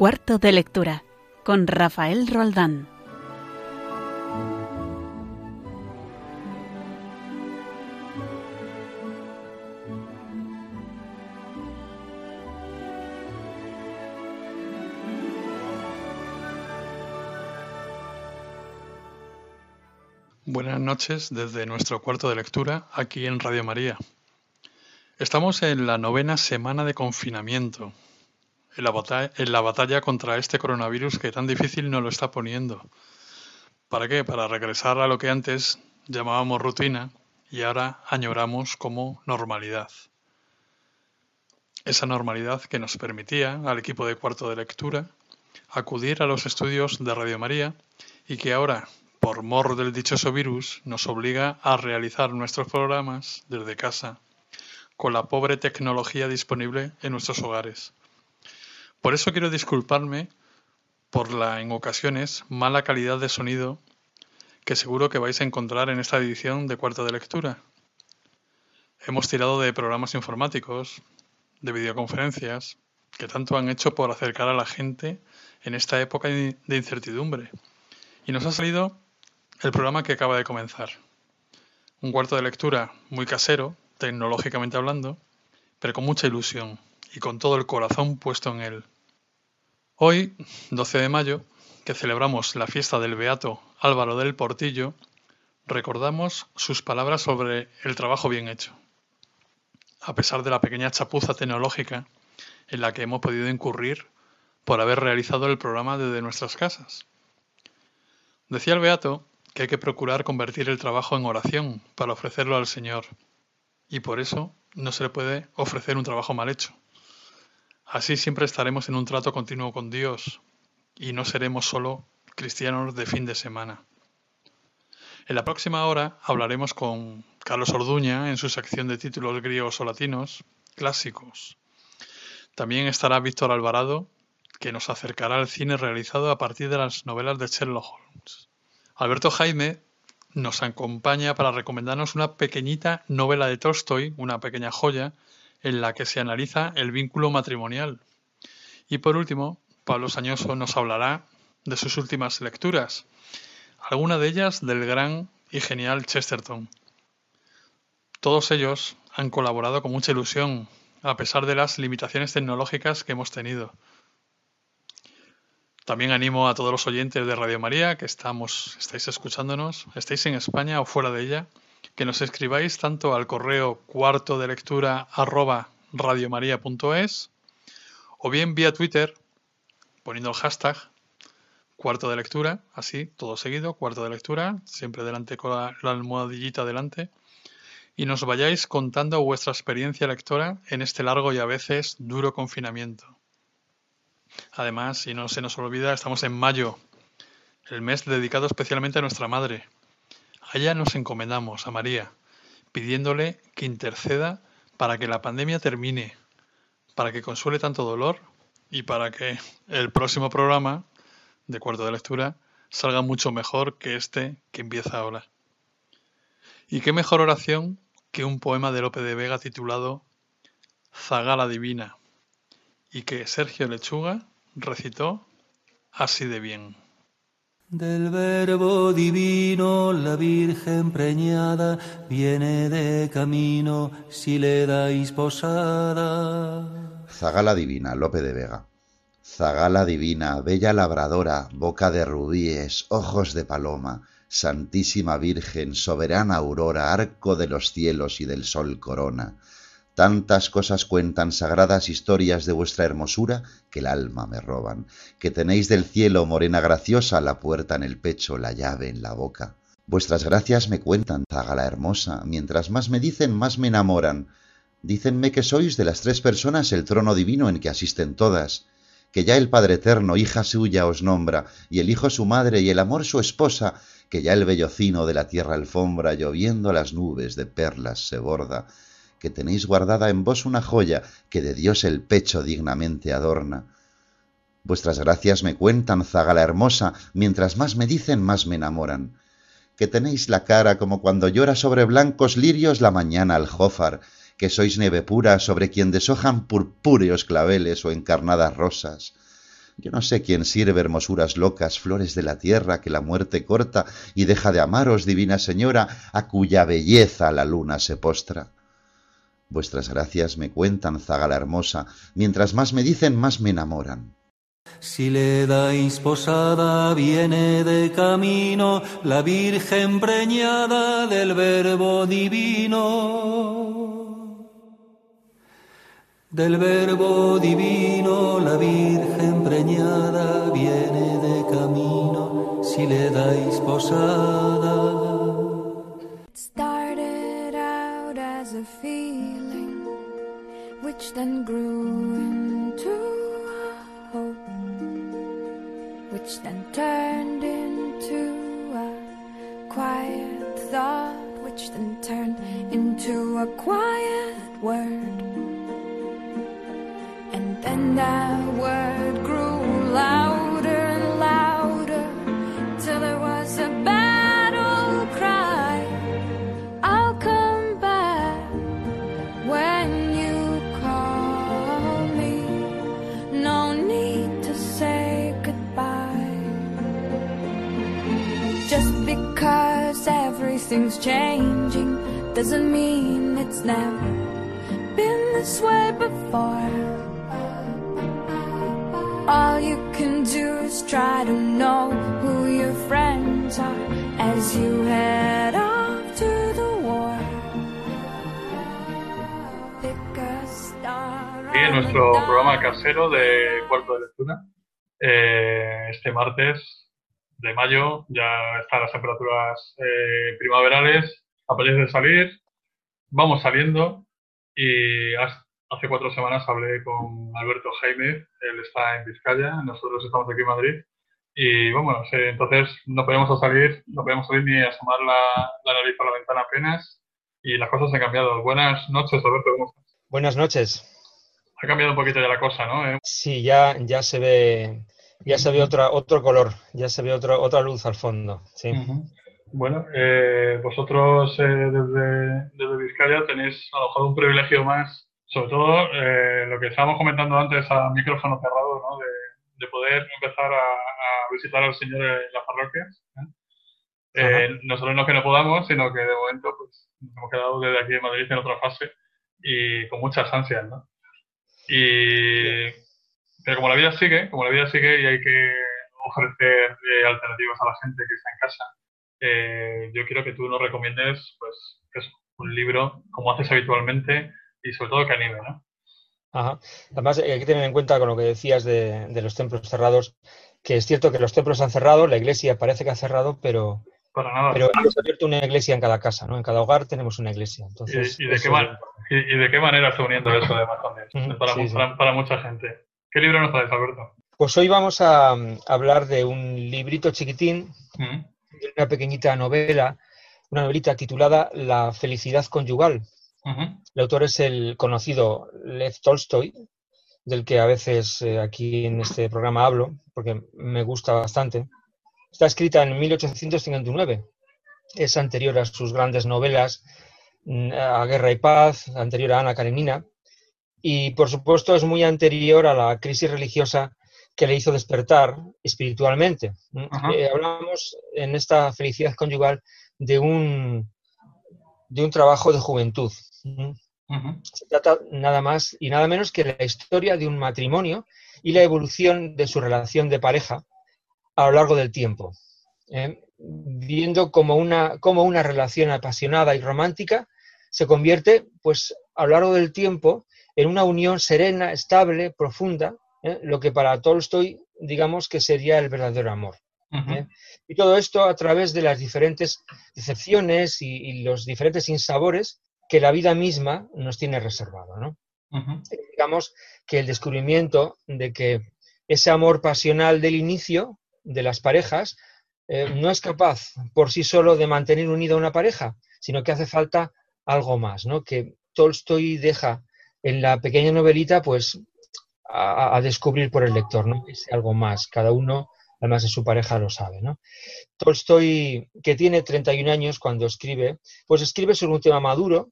Cuarto de lectura con Rafael Roldán. Buenas noches desde nuestro cuarto de lectura aquí en Radio María. Estamos en la novena semana de confinamiento, en la, batalla, contra este coronavirus que tan difícil nos lo está poniendo. ¿Para qué? Para regresar a lo que antes llamábamos rutina y ahora añoramos como normalidad. Esa normalidad que nos permitía al equipo de cuarto de lectura acudir a los estudios de Radio María y que ahora, por mor del dichoso virus, nos obliga a realizar nuestros programas desde casa con la pobre tecnología disponible en nuestros hogares. Por eso quiero disculparme por la, en ocasiones, mala calidad de sonido que seguro que vais a encontrar en esta edición de cuarto de lectura. Hemos tirado de programas informáticos, de videoconferencias, que tanto han hecho por acercar a la gente en esta época de incertidumbre. Y nos ha salido el programa que acaba de comenzar. Un cuarto de lectura muy casero, tecnológicamente hablando, pero con mucha ilusión y con todo el corazón puesto en él. Hoy, 12 de mayo, que celebramos la fiesta del Beato Álvaro del Portillo, recordamos sus palabras sobre el trabajo bien hecho. A pesar de la pequeña chapuza tecnológica en la que hemos podido incurrir por haber realizado el programa desde nuestras casas. Decía el Beato que hay que procurar convertir el trabajo en oración para ofrecerlo al Señor, y por eso no se le puede ofrecer un trabajo mal hecho. Así siempre estaremos en un trato continuo con Dios y no seremos solo cristianos de fin de semana. En la próxima hora hablaremos con Carlos Orduña en su sección de títulos griegos o latinos clásicos. También estará Víctor Alvarado, que nos acercará al cine realizado a partir de las novelas de Sherlock Holmes. Alberto Jaime nos acompaña para recomendarnos una pequeñita novela de Tolstoy, una pequeña joya, en la que se analiza el vínculo matrimonial. Y por último, Pablo Sañoso nos hablará de sus últimas lecturas, alguna de ellas del gran y genial Chesterton. Todos ellos han colaborado con mucha ilusión, a pesar de las limitaciones tecnológicas que hemos tenido. También animo a todos los oyentes de Radio María que estamos, estáis escuchándonos, estéis en España o fuera de ella, que nos escribáis tanto al correo cuarto de lectura arroba radiomaria.es o bien vía Twitter poniendo el hashtag cuarto de lectura, así, todo seguido, cuarto de lectura, siempre delante con la, la almohadillita delante, y nos vayáis contando vuestra experiencia lectora en este largo y a veces duro confinamiento. Además, si no se nos olvida, estamos en mayo, el mes dedicado especialmente a nuestra madre, a ella nos encomendamos, a María, pidiéndole que interceda para que la pandemia termine, para que consuele tanto dolor y para que el próximo programa de cuarto de lectura salga mucho mejor que este que empieza ahora. Y qué mejor oración que un poema de Lope de Vega titulado Zagala Divina y que Sergio Lechuga recitó así de bien. Del verbo divino la Virgen preñada viene de camino si le dais posada. Zagala divina, Lope de Vega. Zagala divina, bella labradora, boca de rubíes, ojos de paloma, Santísima Virgen, soberana aurora, arco de los cielos y del sol corona Tantas cosas cuentan sagradas historias de vuestra hermosura que el alma me roban, que tenéis del cielo, morena graciosa, la puerta en el pecho, la llave en la boca. Vuestras gracias me cuentan, la hermosa, mientras más me dicen, más me enamoran. Dícenme que sois de las tres personas el trono divino en que asisten todas, que ya el Padre Eterno, hija suya, os nombra, y el Hijo su madre, y el amor su esposa, que ya el bellocino de la tierra alfombra, lloviendo las nubes de perlas se borda, que tenéis guardada en vos una joya que de Dios el pecho dignamente adorna. Vuestras gracias me cuentan, zagala hermosa, mientras más me dicen, más me enamoran. Que tenéis la cara como cuando llora sobre blancos lirios la mañana aljófar, que sois nieve pura sobre quien deshojan purpúreos claveles o encarnadas rosas. Yo no sé quién sirve hermosuras locas, flores de la tierra que la muerte corta y deja de amaros, divina señora, a cuya belleza la luna se postra. Vuestras gracias me cuentan, zagala hermosa, mientras más me dicen, más me enamoran. Si le dais posada, viene de camino la Virgen preñada del Verbo divino. Del Verbo divino, la Virgen preñada viene de camino, si le dais posada. Which then grew into a hope, which then turned into a quiet thought, which then turned into a quiet word. And then that word everything's changing doesn't mean it's never been this way before. All you can do is try to know who your friends are as you head off to the war. Pick a star. Y nuestro programa casero de cuarto de lectura, eh, este martes de mayo ya están las temperaturas eh, primaverales, apetece salir, vamos saliendo y hace cuatro semanas hablé con Alberto Jaime, él está en Vizcaya, nosotros estamos aquí en Madrid y bueno, entonces no podemos salir, no podemos salir ni asomar la, la nariz a la ventana apenas y las cosas han cambiado. Buenas noches, Alberto, ¿cómo estás? Buenas noches. Ha cambiado un poquito ya la cosa, ¿no? Sí, ya, ya se ve, ya se ve otra, otro color, ya se ve otra, otra luz al fondo. Sí. Ujú. Bueno, eh, vosotros eh, desde, desde Vizcaya tenéis a lo mejor un privilegio más, sobre todo eh, lo que estábamos comentando antes a micrófono cerrado, ¿no? de, de poder empezar a, a visitar al Señor en las parroquias. ¿eh? Eh, nosotros no que no podamos, sino que de momento pues, nos hemos quedado desde aquí en Madrid en otra fase y con muchas ansias, ¿no? Y, pero como la vida sigue, como la vida sigue y hay que ofrecer eh, alternativas a la gente que está en casa, eh, yo quiero que tú nos recomiendes pues un libro como haces habitualmente y sobre todo que anime, ¿no? Ajá. Además, eh, hay que tener en cuenta con lo que decías de, de los templos cerrados, que es cierto que los templos han cerrado, la iglesia parece que ha cerrado, pero, Para nada. pero hemos abierto una iglesia en cada casa, ¿no? En cada hogar tenemos una iglesia. Entonces, ¿Y, y de qué man- y, y de qué manera está uniendo eso además también? Para, sí. para- para mucha gente. ¿Qué libro nos traes, Alberto? Pues hoy vamos a mm, hablar de un librito chiquitín, Mm, de una pequeñita novela, una novelita titulada La felicidad conyugal. El autor es el conocido Lev Tolstoy, del que a veces eh, aquí en este programa hablo, porque me gusta bastante. Está escrita en 1859. Es anterior a sus grandes novelas, mm, a Guerra y Paz, anterior a Ana Karenina, y por supuesto es muy anterior a la crisis religiosa que le hizo despertar espiritualmente. Eh, hablamos en esta felicidad conyugal de un, de un trabajo de juventud. Se trata nada más y nada menos que la historia de un matrimonio y la evolución de su relación de pareja a lo largo del tiempo. ¿eh? Viendo cómo una, cómo una relación apasionada y romántica se convierte, pues, a lo largo del tiempo en una unión serena, estable, profunda, ¿eh? lo que para Tolstoy, digamos que sería el verdadero amor. ¿eh? Y todo esto a través de las diferentes decepciones y, y los diferentes insabores que la vida misma nos tiene reservado. ¿no? Ujú, Digamos que el descubrimiento de que ese amor pasional del inicio de las parejas eh, no es capaz por sí solo de mantener unida una pareja, sino que hace falta algo más, ¿no? que Tolstoy deja en la pequeña novelita pues a, descubrir por el lector, ¿no? Ese algo más, cada uno además de su pareja lo sabe, ¿no? Tolstoy, que tiene 31 años cuando escribe, pues escribe sobre un tema maduro,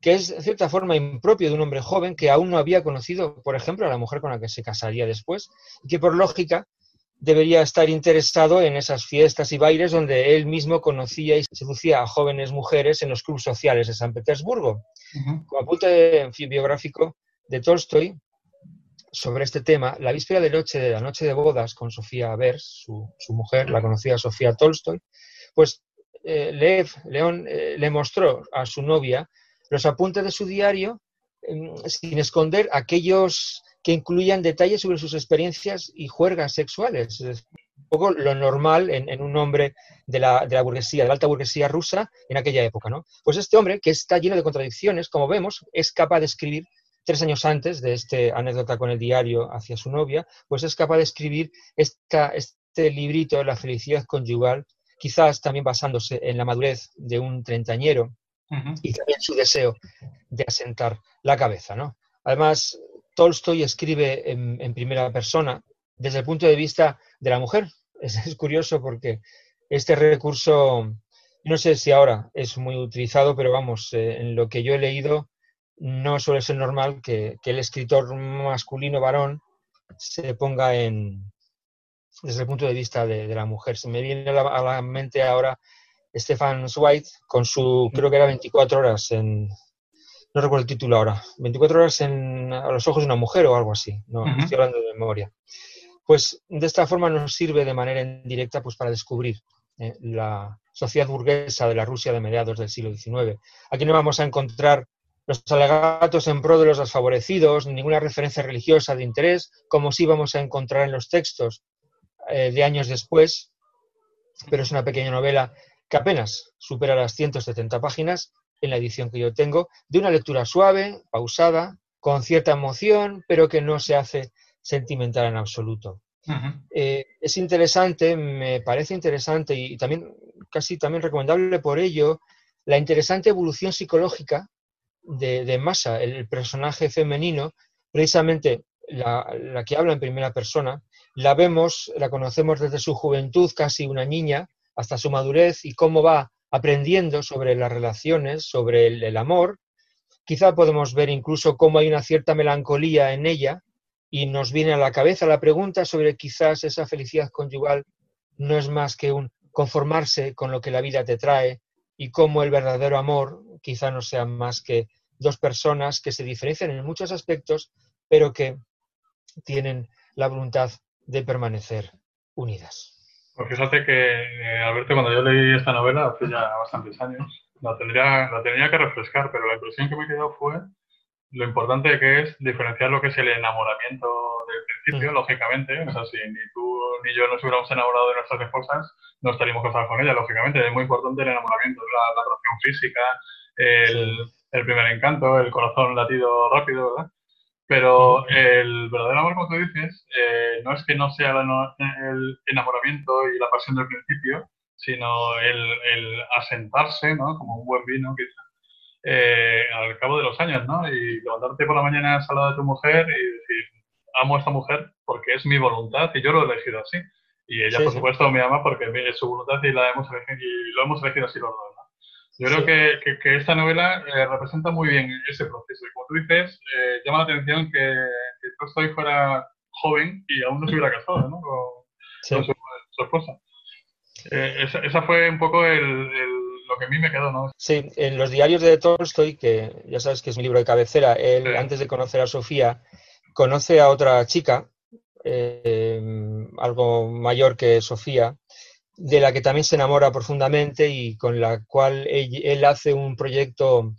que es de cierta forma impropio de un hombre joven que aún no había conocido, por ejemplo, a la mujer con la que se casaría después, y que por lógica debería estar interesado en esas fiestas y bailes donde él mismo conocía y seducía a jóvenes mujeres en los clubes sociales de San Petersburgo. Como apunte biográfico de Tolstoy sobre este tema, la víspera de noche de la noche de bodas con Sofía Vers, su, mujer, la conocida Sofía Tolstoy, pues eh, Lev, León, eh, le mostró a su novia los apuntes de su diario em, sin esconder aquellos que incluían detalles sobre sus experiencias y juergas sexuales. Es un poco lo normal en, un hombre de la, de la, burguesía, de la alta burguesía rusa en aquella época. ¿no? Pues este hombre, que está lleno de contradicciones, como vemos, es capaz de escribir tres años antes de este anécdota con el diario hacia su novia, pues es capaz de escribir esta, este librito, La felicidad conyugal, quizás también basándose en la madurez de un treintañero y también su deseo de asentar la cabeza. ¿no? Además, Tolstoy escribe en, primera persona desde el punto de vista de la mujer. Es, curioso porque este recurso, no sé si ahora es muy utilizado, pero vamos, eh, en lo que yo he leído, no suele ser normal que, el escritor masculino varón se ponga en desde el punto de vista de, la mujer. Se me viene a la, mente ahora Stefan Zweig con su, creo que era 24 horas en, no recuerdo el título ahora, 24 horas en, a los ojos de una mujer o algo así, no estoy hablando de memoria. Pues de esta forma nos sirve de manera indirecta pues, para descubrir eh, la sociedad burguesa de la Rusia de mediados del siglo XIX. Aquí no vamos a encontrar los alegatos en pro de los desfavorecidos, ninguna referencia religiosa de interés, como sí vamos a encontrar en los textos eh, de años después, pero es una pequeña novela que apenas supera las 170 páginas en la edición que yo tengo, de una lectura suave, pausada, con cierta emoción, pero que no se hace sentimental en absoluto. Eh, es interesante, me parece interesante y también casi también recomendable por ello la interesante evolución psicológica de, de Masa, el personaje femenino, precisamente la, la, que habla en primera persona, la vemos, la conocemos desde su juventud, casi una niña, hasta su madurez y cómo va aprendiendo sobre las relaciones, sobre el, amor. Quizá podemos ver incluso cómo hay una cierta melancolía en ella y nos viene a la cabeza la pregunta sobre quizás esa felicidad conyugal no es más que un conformarse con lo que la vida te trae y cómo el verdadero amor quizá no sea más que dos personas que se diferencian en muchos aspectos, pero que tienen la voluntad de permanecer unidas. Pues fíjate que, eh, Alberto, cuando yo leí esta novela hace ya bastantes años, la tendría, la tenía que refrescar, pero la impresión que me quedó fue lo importante que es diferenciar lo que es el enamoramiento del principio, lógicamente. O sea, si ni tú ni yo nos hubiéramos enamorado de nuestras esposas, no estaríamos casados con ellas, lógicamente. Es muy importante el enamoramiento, la, la atracción física, el, el primer encanto, el corazón latido rápido, ¿verdad? Pero el verdadero amor, como tú dices, eh, no es que no sea el enamoramiento y la pasión del principio, sino el, asentarse, ¿no? Como un buen vino, quizá, eh, al cabo de los años, ¿no? Y levantarte por la mañana al lado de tu mujer y decir, amo a esta mujer porque es mi voluntad y yo lo he elegido así. Y ella, por supuesto, me ama porque es su voluntad y, la hemos elegido, y lo hemos elegido así los dos. Yo creo que, que, esta novela eh, representa muy bien ese proceso. Y como tú dices, eh, llama la atención que, que Tolstoy fuera joven y aún no se hubiera casado ¿no? con, su, esposa. Eh, esa, fue un poco el, lo que a mí me quedó. ¿no? Sí, en los diarios de Tolstoy, que ya sabes que es mi libro de cabecera, él antes de conocer a Sofía, conoce a otra chica, algo mayor que Sofía, de la que también se enamora profundamente y con la cual él, hace un proyecto,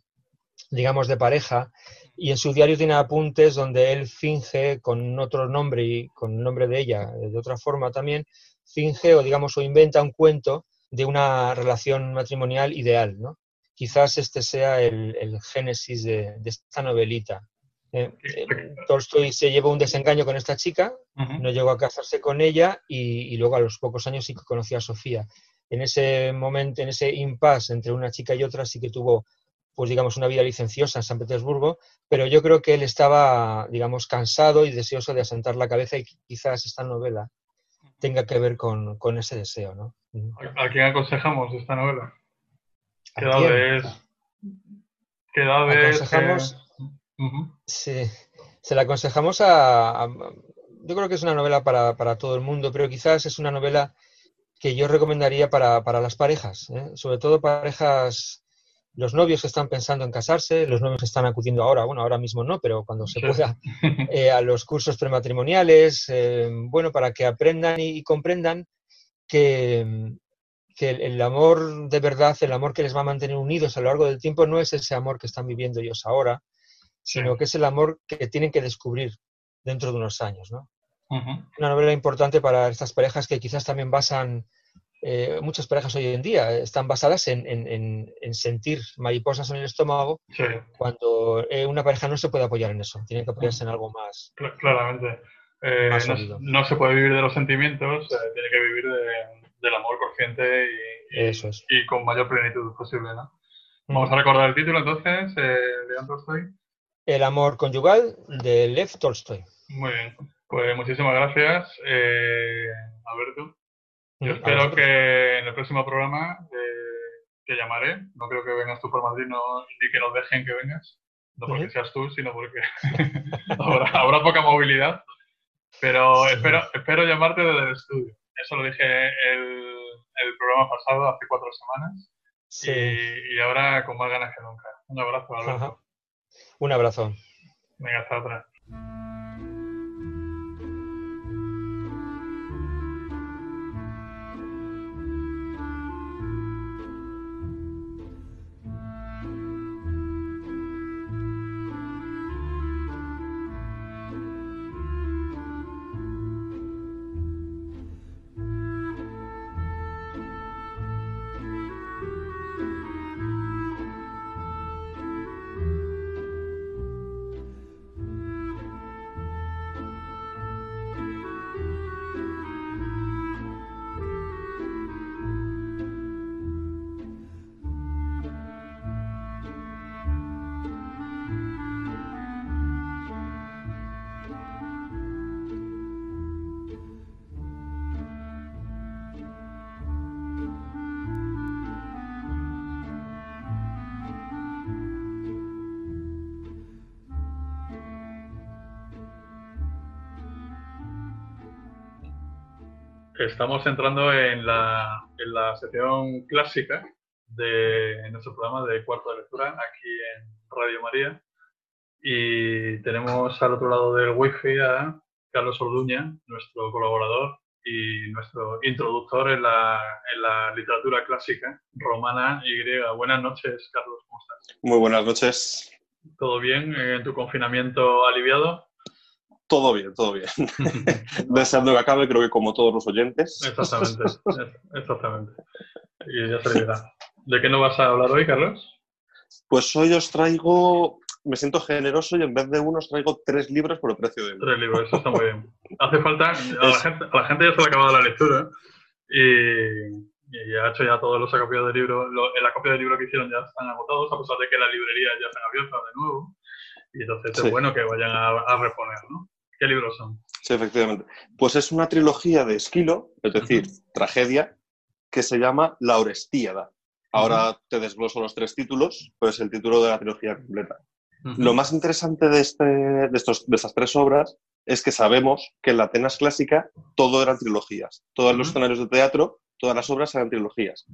digamos, de pareja. Y en su diario tiene apuntes donde él finge con otro nombre y con el nombre de ella, de otra forma también, finge o digamos o inventa un cuento de una relación matrimonial ideal, ¿no? Quizás este sea el, génesis de, esta novelita. Eh, eh, Tolstoy se llevó un desengaño con esta chica, no llegó a casarse con ella y, luego a los pocos años sí que conoció a Sofía. En ese momento, en ese impasse entre una chica y otra, sí que tuvo, pues digamos, una vida licenciosa en San Petersburgo, pero yo creo que él estaba, digamos, cansado y deseoso de asentar la cabeza y quizás esta novela tenga que ver con, ese deseo, ¿no? ¿A quién aconsejamos esta novela? ¿Qué edad es? ¿Qué edades? Aconsejamos- Sí, se la aconsejamos a, a- Yo creo que es una novela para, para todo el mundo, pero quizás es una novela que yo recomendaría para, para las parejas, ¿eh? sobre todo parejas, los novios que están pensando en casarse, los novios que están acudiendo ahora, bueno, ahora mismo no, pero cuando se pueda, eh, a los cursos prematrimoniales, eh, bueno, para que aprendan y, y comprendan que, que el, el amor de verdad, el amor que les va a mantener unidos a lo largo del tiempo, no es ese amor que están viviendo ellos ahora, sino que es el amor que tienen que descubrir dentro de unos años, ¿no? Ujú. Una novela importante para estas parejas que quizás también basan, eh, muchas parejas hoy en día eh, están basadas en, en- en- en sentir mariposas en el estómago Sí, cuando eh, una pareja no se puede apoyar en eso, tiene que apoyarse en algo más. cl- claramente. Eh, Más no, no se puede vivir de los sentimientos, eh, tiene que vivir de- del amor consciente y, y- Eso es. y con mayor plenitud posible, ¿no? Vamos a recordar el título entonces, eh, de Anton Tolstoy. El amor conyugal de Lev Tolstoy. Muy bien. Pues muchísimas gracias, eh, Alberto. Yo Mm, espero que en el próximo programa eh, te llamaré. No creo que vengas tú por Madrid no, ni que nos dejen que vengas. No porque seas tú, sino porque habrá, habrá poca movilidad. Pero Sí. espero, espero llamarte desde el estudio. Eso lo dije el, el programa pasado, hace cuatro semanas. Sí. Y, y ahora con más ganas que nunca. Un abrazo, Alberto. Ajá. Un abrazo. Venga, hasta otra. Estamos entrando en la, en la sección clásica de nuestro programa de cuarto de lectura aquí en Radio María. Y tenemos al otro lado del wifi a Carlos Orduña, nuestro colaborador y nuestro introductor en la, en la literatura clásica romana y griega. Buenas noches, Carlos, ¿cómo estás? Muy buenas noches. ¿Todo bien en tu confinamiento aliviado? Todo bien, todo bien. Deseando que acabe, creo que como todos los oyentes. Exactamente, exactamente. Y ya se verá. ¿De qué no vas a hablar hoy, Carlos? Pues hoy os traigo, me siento generoso y en vez de uno os traigo tres libros por el precio de uno. Tres libros, eso está muy bien. Hace falta, a la gente, a la gente ya se le ha acabado la lectura y, y ha hecho ya todos los acopios de libros. Lo, el acopio de libro que hicieron ya están agotados, a pesar de que las librerías ya se han abierto de nuevo. Y entonces Sí. es bueno que vayan a, a reponer, ¿no? ¿Qué libros son? Sí, efectivamente. Pues es una trilogía de Esquilo, es decir, tragedia, que se llama La Orestíada. Ahora te desgloso los tres títulos, pues el título de la trilogía completa. Lo más interesante de, este, de, estos, de estas tres obras es que sabemos que en la Atenas clásica todo eran trilogías. Todos los escenarios de teatro, todas las obras eran trilogías.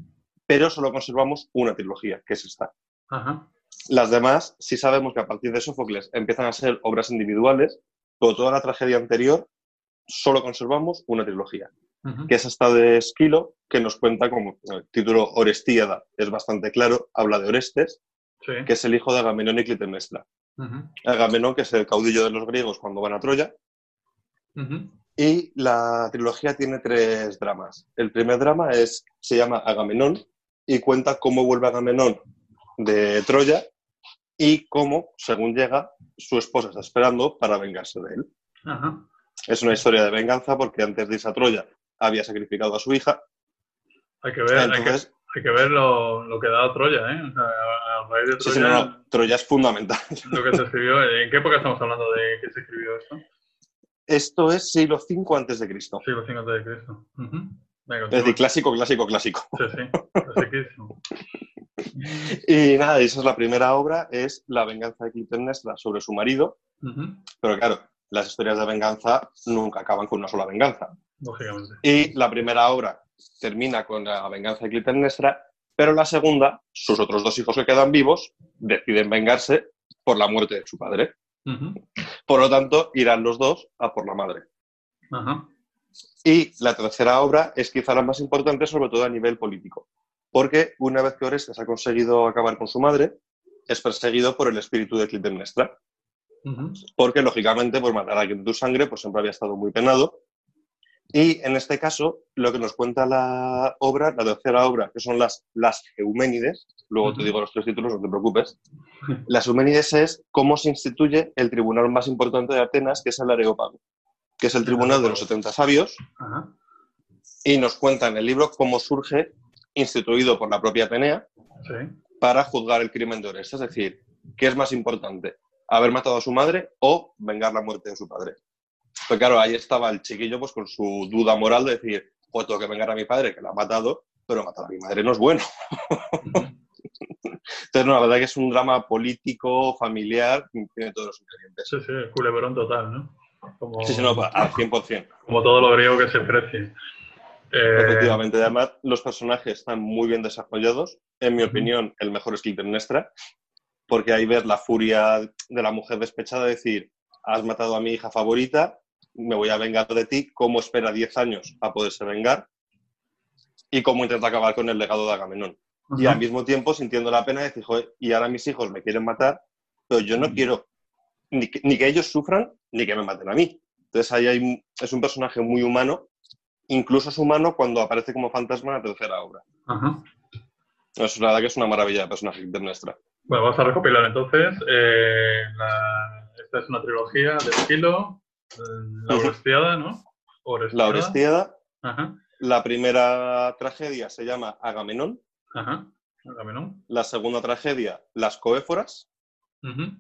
Pero solo conservamos una trilogía, que es esta. Las demás, sí sabemos que a partir de Sófocles empiezan a ser obras individuales, pero toda la tragedia anterior solo conservamos una trilogía, que es esta de Esquilo, que nos cuenta como el título Orestíada, es bastante claro, habla de Orestes, Sí. que es el hijo de Agamenón y Clitemnestra. Agamenón, que es el caudillo de los griegos cuando van a Troya, y la trilogía tiene tres dramas. El primer drama es, se llama Agamenón y cuenta cómo vuelve Agamenón de Troya y cómo, según llega, su esposa está esperando para vengarse de él. Ajá. Es una historia de venganza porque antes de irse a Troya había sacrificado a su hija. Hay que ver, hay que, Entonces, hay que ver lo, lo que da Troya, ¿eh? O sea, a, a raíz de sí, Troya, sí, no, no, Troya es fundamental. lo que se escribió. ¿En qué época estamos hablando de que se escribió esto? Esto es siglo V antes de Cristo. Siglo V antes de Cristo. Venga, Es decir, continúa. clásico, clásico, clásico. Sí, sí, y nada, esa es la primera obra, es La venganza de Clitemnestra sobre su marido. Pero claro, las historias de venganza nunca acaban con una sola venganza. Lógicamente. Y la primera obra termina con la venganza de Clitemnestra, pero la segunda, sus otros dos hijos que quedan vivos, deciden vengarse por la muerte de su padre. Por lo tanto, irán los dos a por la madre. Ajá. Y la tercera obra es quizá la más importante, sobre todo a nivel político. Porque una vez que Orestes ha conseguido acabar con su madre, es perseguido por el espíritu de Clitemnestra. Porque, lógicamente, por matar a alguien de tu sangre, pues siempre había estado muy penado. Y en este caso, lo que nos cuenta la obra, la tercera obra, que son las, las Euménides, luego te digo los tres títulos, no te preocupes. Las Euménides es cómo se instituye el tribunal más importante de Atenas, que es el Areópago, que es el tribunal de los 70 sabios, Ajá. y nos cuenta en el libro cómo surge, instituido por la propia Atenea, Sí. para juzgar el crimen de Orestes. Es decir, ¿qué es más importante? ¿Haber matado a su madre o vengar la muerte de su padre? Pues claro, ahí estaba el chiquillo pues con su duda moral de decir, pues tengo que vengar a mi padre, que la ha matado, pero matar a mi madre no es bueno. Entonces, no, la verdad que es un drama político, familiar, que tiene todos los ingredientes. Sí, sí, culebrón total, ¿no? Como, Sí, sí, no, al 100%. como todo lo griego que se precie. Eh, Efectivamente, además los personajes están muy bien desarrollados. En mi opinión, el mejor es Clitemnestra, porque ahí ves la furia de la mujer despechada, decir, has matado a mi hija favorita, me voy a vengar de ti, cómo espera 10 años a poderse vengar y cómo intenta acabar con el legado de Agamenón. Y al mismo tiempo sintiendo la pena de decir, "Joder, y ahora mis hijos me quieren matar, pero yo no quiero ni que, ni que ellos sufran ni que me maten a mí. Entonces ahí hay, es un personaje muy humano, incluso es humano cuando aparece como fantasma en la tercera obra. Ajá. Es la verdad que es una maravilla de personaje nuestra. Bueno, vamos a recopilar entonces. eh, la- esta es una trilogía de estilo. eh, La. Orestiada, ¿no? La Orestiada, Ajá. la primera tragedia se llama Agamenón, Ajá. Agamenón. la segunda tragedia Las Coéforas Ujú.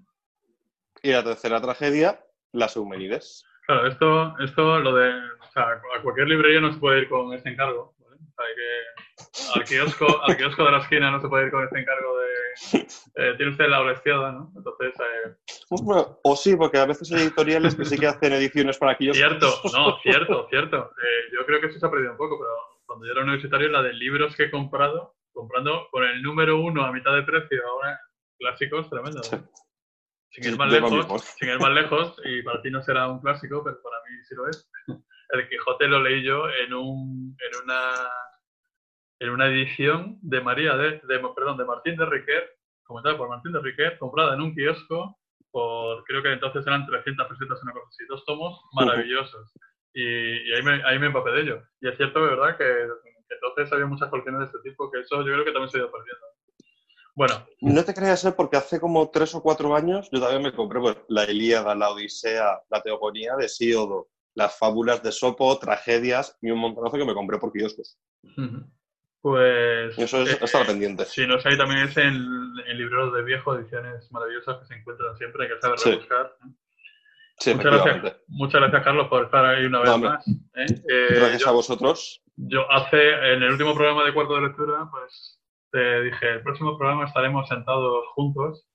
Y la tercera tragedia Las Eumenides. Claro, esto, esto lo de. O sea, a cualquier librería no se puede ir con este encargo. ¿vale? O sea, hay que, al, kiosco, al kiosco de la esquina no se puede ir con este encargo de. eh, tiene usted la Orestiada, ¿no? Entonces. eh, bueno, o sí, porque a veces hay editoriales que sí que hacen ediciones para aquellos. Cierto, no, cierto, cierto. Eh, yo creo que eso se ha perdido un poco, pero cuando yo era universitario, la de libros que he comprado, comprando con el número uno a mitad de precio, ahora clásicos, tremendo. ¿no? Sin ir más lejos, sin ir más lejos, y para ti no será un clásico, pero para mí sí lo es. El Quijote lo leí yo en un, en una, en una edición de María de, de- perdón, de Martín de Riquer, comentada por Martín de Riquer, comprada en un kiosco por, creo que entonces eran 300 pesetas, una cosa así, dos tomos maravillosos. Y, y ahí, me, ahí me empapé de ello. Y es cierto, de verdad, que, que entonces había muchas colecciones de este tipo, que eso yo creo que también se ha ido perdiendo. Bueno, No te creas, ¿eh? porque hace como tres o cuatro años yo también me compré pues, la Ilíada, la Odisea, la Teogonía de Síodo, las fábulas de Sopo, tragedias y un montonazo que me compré por kioscos. pues... Eso es eh, estar pendiente. Si no hay también es en, en libreros de viejo, ediciones maravillosas que se encuentran siempre, hay que saber Sí. rebuscar. Sí, muchas, efectivamente. gracias, muchas gracias, Carlos, por estar ahí una vez más. ¿eh? Eh, Gracias yo- a vosotros. Yo hace, en el último programa de cuarto de lectura, pues te dije, el próximo programa estaremos sentados juntos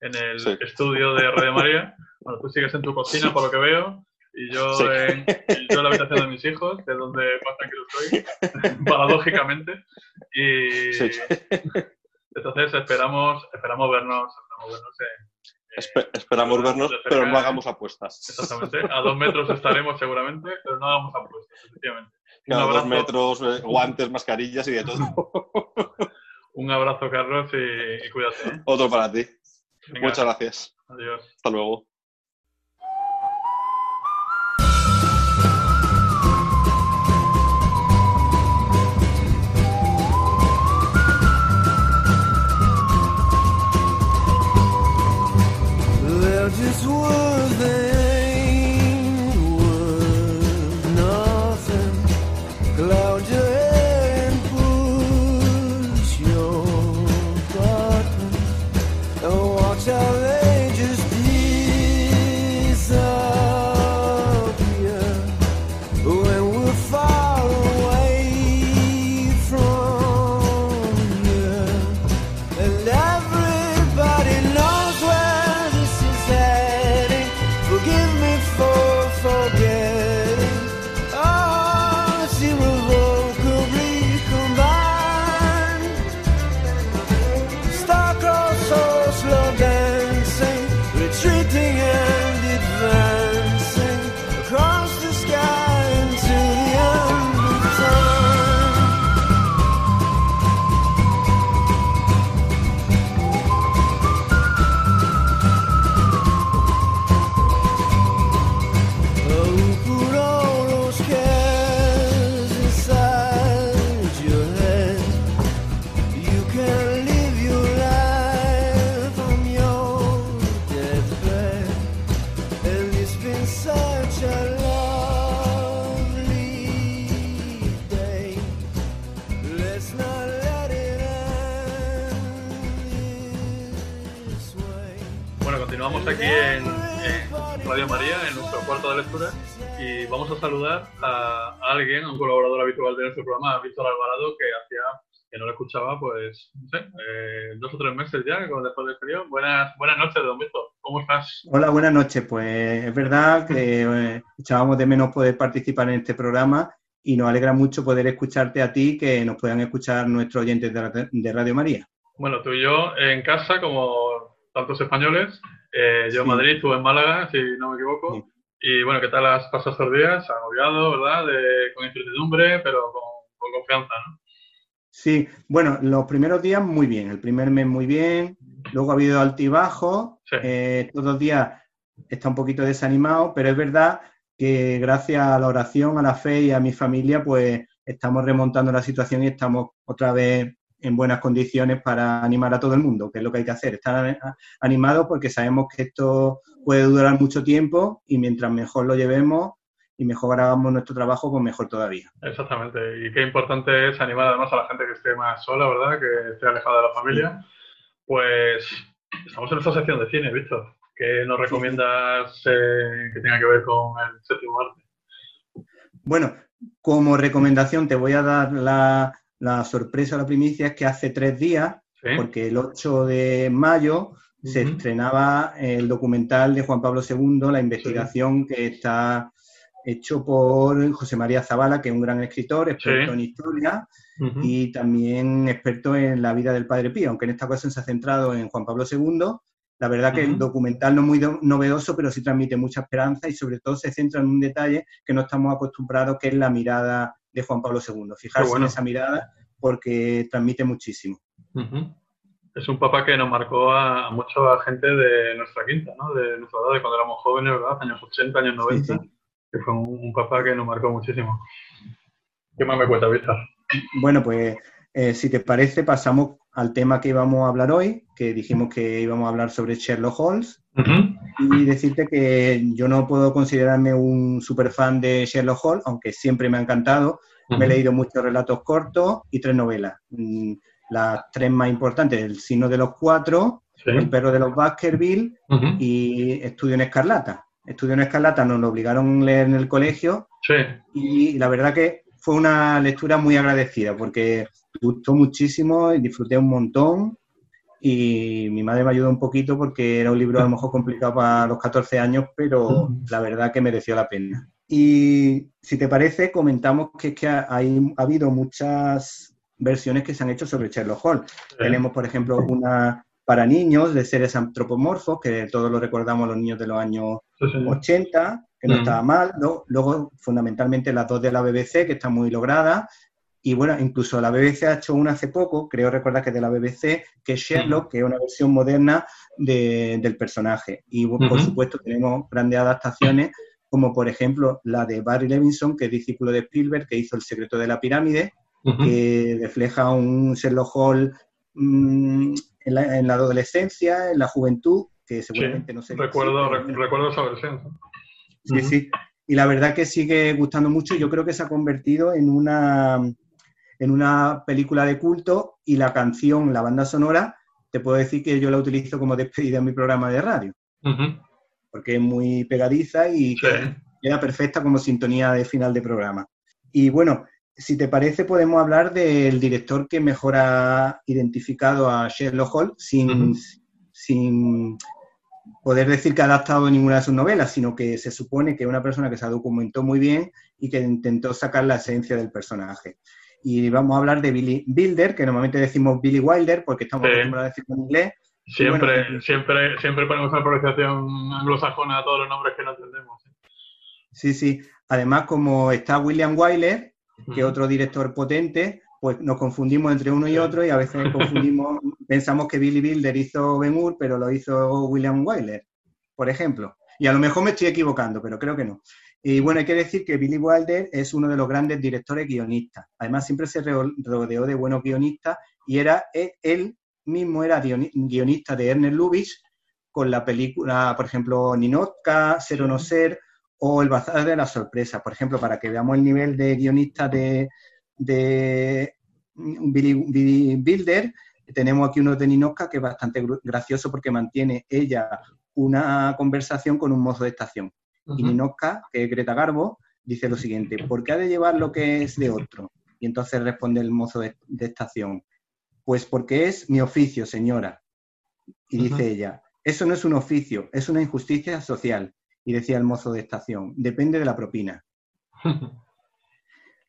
en el Sí. estudio de Radio María. Bueno, tú sigues en tu cocina, por lo que veo, y yo, Sí. en, y yo en la habitación de mis hijos, que es donde más tranquilo estoy, paradójicamente. Y Sí. entonces esperamos, esperamos vernos, esperamos vernos en- Espe- esperamos vernos, de cerca, pero no hagamos apuestas. Exactamente. A dos metros estaremos seguramente, pero no hagamos apuestas, efectivamente. Cada dos metros, eh, guantes, mascarillas y de todo. Un abrazo, Carlos, y, y cuídate. ¿eh? Otro para ti. Venga, Muchas gracias. Adiós. Hasta luego. Continuamos aquí en, Radio María, en nuestro cuarto de lectura, y vamos a saludar a alguien, a un colaborador habitual de nuestro programa, Víctor Alvarado, que hacía que no lo escuchaba, pues, no sé, eh, dos o tres meses ya, después del periodo. Buenas, buenas noches, don Víctor. ¿Cómo estás? Hola, buenas noches. Pues es verdad que eh, echábamos de menos poder participar en este programa y nos alegra mucho poder escucharte a ti, que nos puedan escuchar nuestros oyentes de, Radio María. Bueno, tú y yo en casa, como tantos españoles, eh, yo en Madrid, tú en Málaga, si no me equivoco. Y bueno, ¿qué tal has pasado estos días? Agobiado, ¿verdad? De, con incertidumbre, pero con, con confianza, ¿no? Sí, bueno, los primeros días muy bien, el primer mes muy bien, luego ha habido altibajos, eh, todos los días está un poquito desanimado, pero es verdad que gracias a la oración, a la fe y a mi familia, pues estamos remontando la situación y estamos otra vez en buenas condiciones para animar a todo el mundo, que es lo que hay que hacer, estar animados porque sabemos que esto puede durar mucho tiempo y mientras mejor lo llevemos, y mejor hagamos nuestro trabajo, pues mejor todavía. Exactamente. Y qué importante es animar además a la gente que esté más sola, ¿verdad? Que esté alejada de la familia. Pues estamos en esta sección de cine, Víctor. ¿Qué nos recomiendas eh, que tenga que ver con el séptimo arte? Bueno, como recomendación te voy a dar la, la sorpresa, la primicia, es que hace tres días, porque el 8 de mayo se estrenaba el documental de Juan Pablo II, la investigación que está hecho por José María Zavala, que es un gran escritor, experto en historia y también experto en la vida del Padre Pío, aunque en esta ocasión se ha centrado en Juan Pablo II. La verdad que el documental no es muy novedoso, pero sí transmite mucha esperanza y sobre todo se centra en un detalle que no estamos acostumbrados, que es la mirada de Juan Pablo II. Fijarse en esa mirada porque transmite muchísimo. Es un papá que nos marcó a, mucha gente de nuestra quinta, ¿no? de nuestra edad, de cuando éramos jóvenes, ¿verdad? Años 80, años 90 que fue un, papá que nos marcó muchísimo. ¿Qué más me cuenta, Víctor? Bueno, pues eh, si te parece, pasamos al tema que íbamos a hablar hoy, que dijimos que íbamos a hablar sobre Sherlock Holmes. Y decirte que yo no puedo considerarme un super fan de Sherlock Holmes, aunque siempre me ha encantado. Me he leído muchos relatos cortos y tres novelas. Mm, las tres más importantes, El signo de los cuatro, El perro de los Baskerville y Estudio en Escarlata. Estudio en Escarlata nos lo obligaron a leer en el colegio y la verdad que fue una lectura muy agradecida porque gustó muchísimo y disfruté un montón y mi madre me ayudó un poquito porque era un libro a lo mejor complicado para los 14 años, pero la verdad que mereció la pena. Y si te parece, comentamos que es que ha, habido muchas versiones que se han hecho sobre Sherlock Holmes. Tenemos, por ejemplo, una para niños de seres antropomorfos, que todos lo recordamos los niños de los años 80, que no estaba mal. Luego, fundamentalmente, las dos de la BBC, que están muy logradas. Y bueno, incluso la BBC ha hecho una hace poco, creo recordar que de la BBC, que es Sherlock, que es una versión moderna del personaje. Y por supuesto tenemos grandes adaptaciones, como por ejemplo la de Barry Levinson, que es discípulo de Spielberg, que hizo El secreto de la pirámide, que refleja un Sherlock Holmes mm, en la, adolescencia, en la juventud, que seguramente no sé. Recuerdo, recuerdo esa versión. Sí, sí. Y la verdad que sigue gustando mucho. Yo creo que se ha convertido en una, en una película de culto y la canción, la banda sonora, te puedo decir que yo la utilizo como despedida en mi programa de radio. Porque es muy pegadiza y queda perfecta como sintonía de final de programa. Y bueno, si te parece, podemos hablar del director que mejor ha identificado a Sherlock Holmes sin, sin poder decir que ha adaptado ninguna de sus novelas, sino que se supone que es una persona que se documentó muy bien y que intentó sacar la esencia del personaje. Y vamos a hablar de Billy Wilder, que normalmente decimos Billy Wilder porque estamos acostumbrados a decirlo en inglés. Siempre, siempre, siempre ponemos una pronunciación anglosajona a todos los nombres que no entendemos. Sí, sí. Además, como está William Wyler, que otro director potente, pues nos confundimos entre uno y otro y a veces confundimos, pensamos que Billy Wilder hizo Ben Hur, pero lo hizo William Wyler, por ejemplo. Y a lo mejor me estoy equivocando, pero creo que no. Y bueno, hay que decir que Billy Wilder es uno de los grandes directores guionistas. Además, siempre se rodeó de buenos guionistas y era él mismo era guionista de Ernest Lubitsch con la película, por ejemplo, Ninotka, Ser o no ser, o El Bazar de la Sorpresa, por ejemplo, para que veamos el nivel de guionista de, Billy, Builder, tenemos aquí uno de Ninoska que es bastante gracioso porque mantiene ella una conversación con un mozo de estación. Y Ninoska, que es Greta Garbo, dice lo siguiente, ¿por qué ha de llevar lo que es de otro? Y entonces responde el mozo de, estación, pues porque es mi oficio, señora. Y dice ella, eso no es un oficio, es una injusticia social. Y decía el mozo de estación, depende de la propina.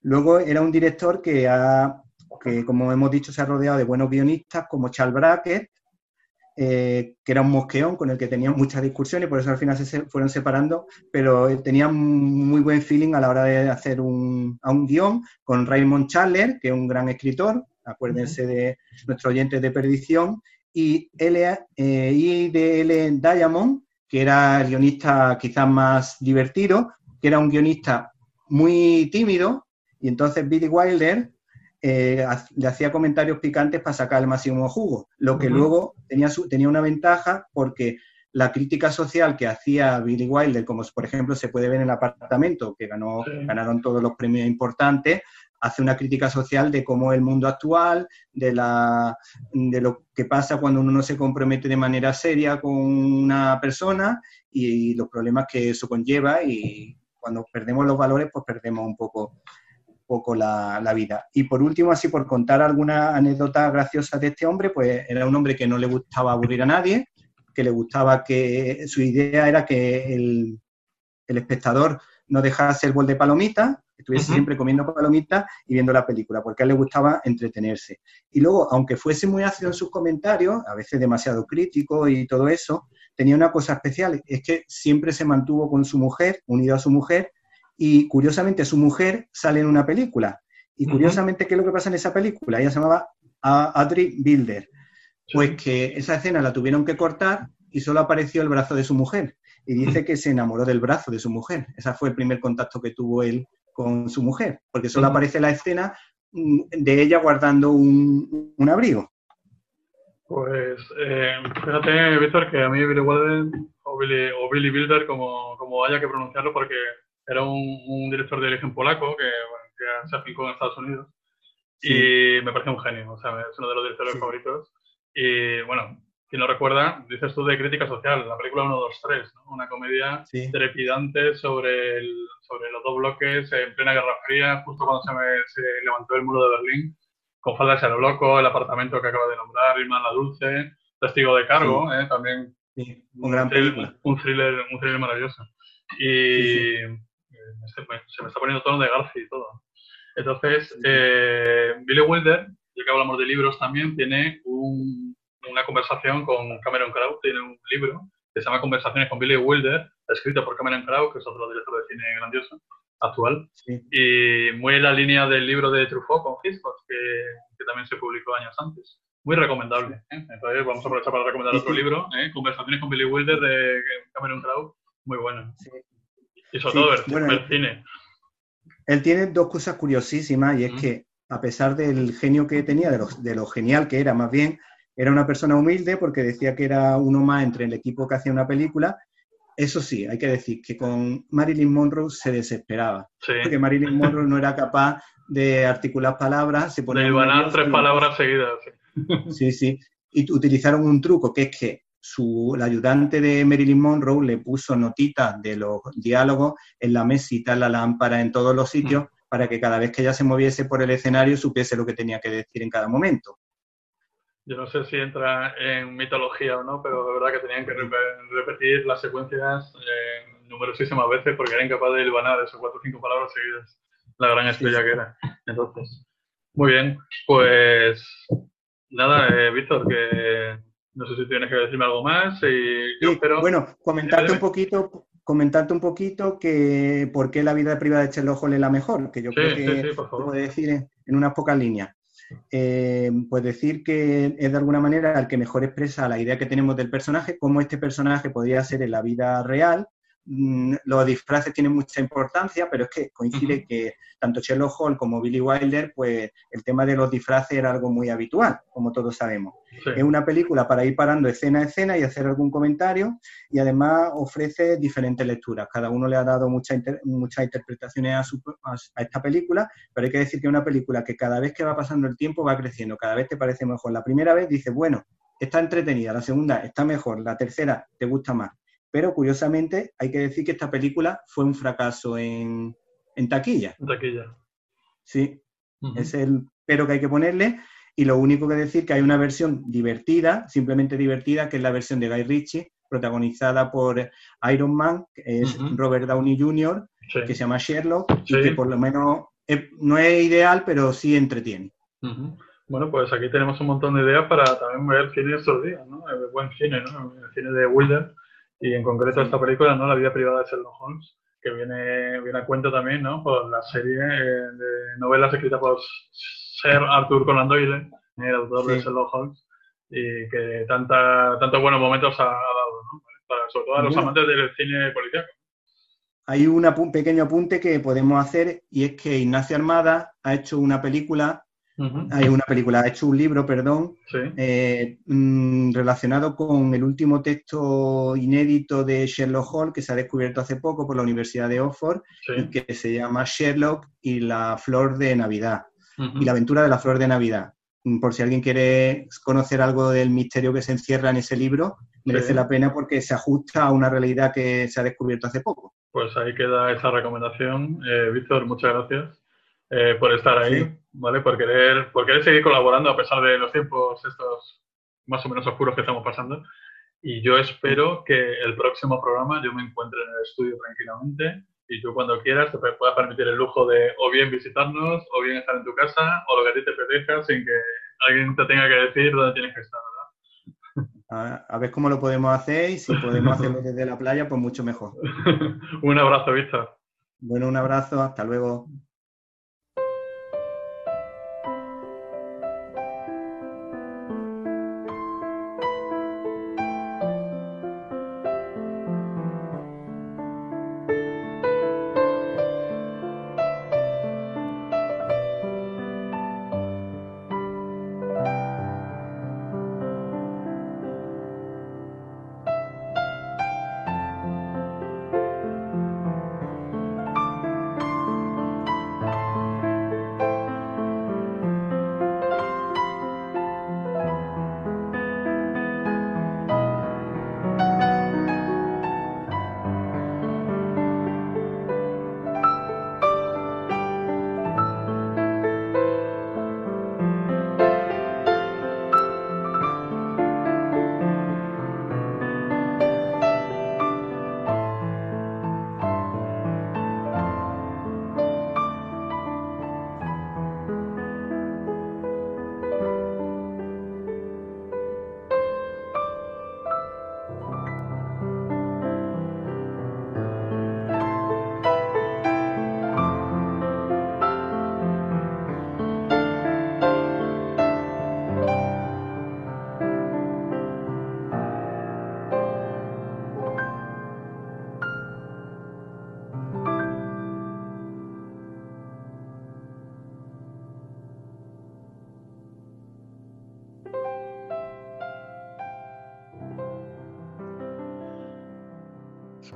Luego era un director que, ha, que, como hemos dicho, se ha rodeado de buenos guionistas como Charles Brackett, eh, que era un mosqueón con el que tenían muchas discusiones, por eso al final se fueron separando, pero tenían muy buen feeling a la hora de hacer un, a un guion con Raymond Chandler, que es un gran escritor, acuérdense de nuestros oyentes de Perdición, y, L, eh, y de L. Diamond, que era el guionista quizás más divertido, que era un guionista muy tímido, y entonces Billy Wilder eh, le hacía comentarios picantes para sacar el máximo jugo, lo que luego tenía, tenía una ventaja porque la crítica social que hacía Billy Wilder, como por ejemplo se puede ver en el apartamento, que ganó, ganaron todos los premios importantes, hace una crítica social de cómo el mundo actual, de, la, de lo que pasa cuando uno no se compromete de manera seria con una persona y los problemas que eso conlleva y cuando perdemos los valores, pues perdemos un poco poco la, vida. Y por último, así por contar alguna anécdota graciosa de este hombre, pues era un hombre que no le gustaba aburrir a nadie, que le gustaba que su idea era que el, espectador no dejase el bol de palomitas, estuviese siempre comiendo palomitas y viendo la película, porque a él le gustaba entretenerse. Y luego, aunque fuese muy ácido en sus comentarios, a veces demasiado crítico y todo eso, tenía una cosa especial, es que siempre se mantuvo con su mujer, unido a su mujer, y curiosamente su mujer sale en una película. Y curiosamente, ¿qué es lo que pasa en esa película? Ella se llamaba Audrey Builder. Pues que esa escena la tuvieron que cortar y solo apareció el brazo de su mujer. Y dice que se enamoró del brazo de su mujer. Ese fue el primer contacto que tuvo él con su mujer, porque solo aparece la escena mm, de ella guardando un, abrigo. Pues eh, fíjate, Víctor, que a mí Billy Wilder o Billy, o Billy Builder, como, como haya que pronunciarlo, porque era un, director de origen polaco que, se afincó en Estados Unidos y me parece un genio, o sea, es uno de los directores favoritos. Y bueno, quien lo recuerda, dices tú de crítica social, la película 1, 2, 3, una comedia trepidante sobre, el, sobre los dos bloques en plena Guerra Fría, justo cuando se, se levantó el muro de Berlín, con faldas a lo loco, el apartamento que acaba de nombrar, Irma la Dulce, Testigo de Cargo, ¿eh? también un, gran thriller, un, thriller, un thriller maravilloso. Y se me, está poniendo tono de García y todo. Entonces, eh, Billy Wilder, ya que hablamos de libros también, tiene una conversación con Cameron Crowe, tiene un libro que se llama Conversaciones con Billy Wilder, escrito por Cameron Crowe, que es otro director de cine grandioso, actual, y muy en la línea del libro de Truffaut con Hitchcock, que, que, también se publicó años antes. Muy recomendable. ¿eh? Entonces, vamos a aprovechar para recomendar otro libro, ¿eh? Conversaciones con Billy Wilder de Cameron Crowe, muy bueno. Y sobre todo el, cine. Él tiene dos cosas curiosísimas y es que a pesar del genio que tenía, de lo, de lo genial que era más bien, era una persona humilde porque decía que era uno más entre el equipo que hacía una película. Eso sí, hay que decir que con Marilyn Monroe se desesperaba. Porque Marilyn Monroe no era capaz de articular palabras. Se ponía de tres palabras seguidas. Sí. sí, Y utilizaron un truco que es que su, el ayudante de Marilyn Monroe le puso notitas de los diálogos en la mesita, en la lámpara, en todos los sitios, para que cada vez que ella se moviese por el escenario supiese lo que tenía que decir en cada momento. Yo no sé si entra en mitología o no, pero de verdad que tenían que repetir las secuencias eh, numerosísimas veces porque era incapaz de hilvanar esas cuatro o cinco palabras seguidas. La gran estrella que era. Entonces, muy bien. Pues nada, eh, Víctor, que no sé si tienes que decirme algo más. Y Bueno, comentarte un poquito, comentarte un poquito que por qué la vida privada de Holmes es la mejor, que yo creo que puedo decir en, unas pocas líneas. Eh, pues decir que es de alguna manera el que mejor expresa la idea que tenemos del personaje, cómo este personaje podría ser en la vida real, los disfraces tienen mucha importancia, pero es que coincide que tanto Sherlock Holmes como Billy Wilder, pues el tema de los disfraces era algo muy habitual, como todos sabemos. Es una película para ir parando escena a escena y hacer algún comentario y además ofrece diferentes lecturas. Cada uno le ha dado muchas interpretaciones a, a, esta película, pero hay que decir que es una película que cada vez que va pasando el tiempo va creciendo, cada vez te parece mejor. La primera vez dices, bueno, está entretenida, la segunda está mejor, la tercera te gusta más. Pero curiosamente hay que decir que esta película fue un fracaso en, taquilla. En taquilla. Sí, es el pero que hay que ponerle. Y lo único que decir que hay una versión divertida, simplemente divertida, que es la versión de Guy Ritchie, protagonizada por Iron Man, que es Robert Downey Jr., que se llama Sherlock, y que por lo menos no es ideal, pero sí entretiene. Bueno, pues aquí tenemos un montón de ideas para también ver cine estos días, ¿no? El buen cine, ¿no? El cine de Wilder y en concreto esta película, ¿no? La vida privada de Sherlock Holmes, que viene, viene a cuento también, ¿no? Por la serie eh, de novelas escritas por Sir Arthur Conan Doyle, el autor de Sherlock Holmes, y que tanta, tantos buenos momentos ha, dado, ¿no? Para, sobre todo a los amantes del cine policial. Hay un pequeño apunte que podemos hacer y es que Ignacio Armada ha hecho una película hay una película, ha hecho un libro, perdón, eh, mm, relacionado con el último texto inédito de Sherlock Holmes que se ha descubierto hace poco por la Universidad de Oxford, que se llama Sherlock y la flor de Navidad, y la aventura de la flor de Navidad. Mm, por si alguien quiere conocer algo del misterio que se encierra en ese libro, merece la pena porque se ajusta a una realidad que se ha descubierto hace poco. Pues ahí queda esa recomendación. Eh, Víctor, muchas gracias. Eh, por estar ahí, ¿vale? Por querer, por querer seguir colaborando a pesar de los tiempos estos más o menos oscuros que estamos pasando. Y yo espero que el próximo programa yo me encuentre en el estudio tranquilamente y tú cuando quieras te puedas permitir el lujo de o bien visitarnos o bien estar en tu casa o lo que a ti te apetezca sin que alguien te tenga que decir dónde tienes que estar, ¿verdad? A, ver cómo lo podemos hacer y si podemos hacerlo desde la playa, pues mucho mejor. un abrazo, Víctor. Bueno, un abrazo, hasta luego.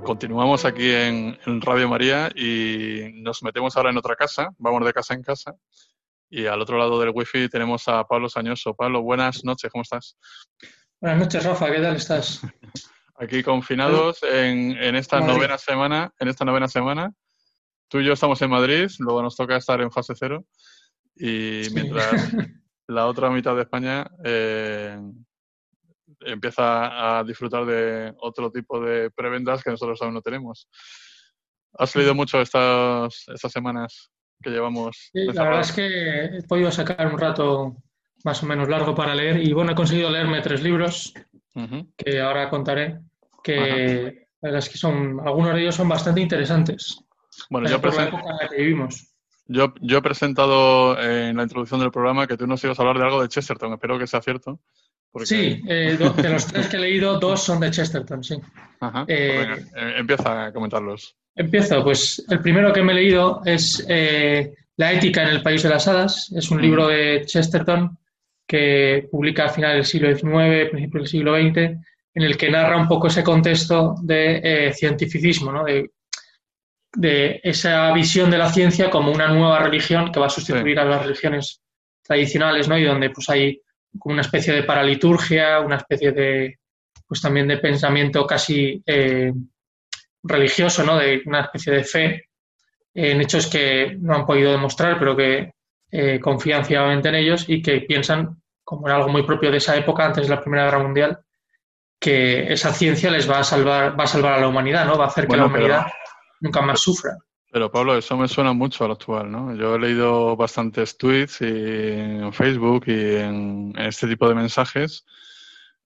Continuamos aquí en, Radio María y nos metemos ahora en otra casa, vamos de casa en casa. Y al otro lado del wifi tenemos a Pablo Sañoso. Pablo, buenas noches, ¿cómo estás? Buenas noches, Rafa, ¿qué tal estás? Aquí confinados en, esta novena semana, en esta novena semana. Tú y yo estamos en Madrid, luego nos toca estar en fase cero. Y mientras la otra mitad de España eh, empieza a disfrutar de otro tipo de preventas que nosotros aún no tenemos. ¿Has leído mucho estas, estas semanas que llevamos? Sí, la verdad es que he podido sacar un rato más o menos largo para leer y bueno, he conseguido leerme tres libros que ahora contaré, que la verdad es que son, algunos de ellos son bastante interesantes. Bueno, yo, por la época en la que vivimos. Yo, yo he presentado en la introducción del programa que tú nos ibas a hablar de algo de Chesterton. Espero que sea cierto. Sí, eh, de los tres que he leído, dos son de Chesterton, sí. Ajá. Eh, pues eh, empieza a comentarlos. Empiezo, pues el primero que me he leído es La ética en el país de las hadas. Es un libro de Chesterton que publica a finales del siglo XIX, principios del siglo XX, en el que narra un poco ese contexto de cientificismo, ¿no? de, esa visión de la ciencia como una nueva religión que va a sustituir a las religiones tradicionales, ¿no? y donde pues hay como una especie de paraliturgia, una especie de, pues también de pensamiento casi eh, religioso, ¿no? De una especie de fe en hechos que no han podido demostrar, pero que eh, confían ciegamente en ellos y que piensan, como era algo muy propio de esa época, antes de la Primera Guerra Mundial, que esa ciencia les va a salvar, va a salvar a la humanidad, ¿no? Va a hacer que la humanidad nunca más sufra. Pero Pablo, eso me suena mucho al actual, ¿no? Yo he leído bastantes tweets en Facebook y en este tipo de mensajes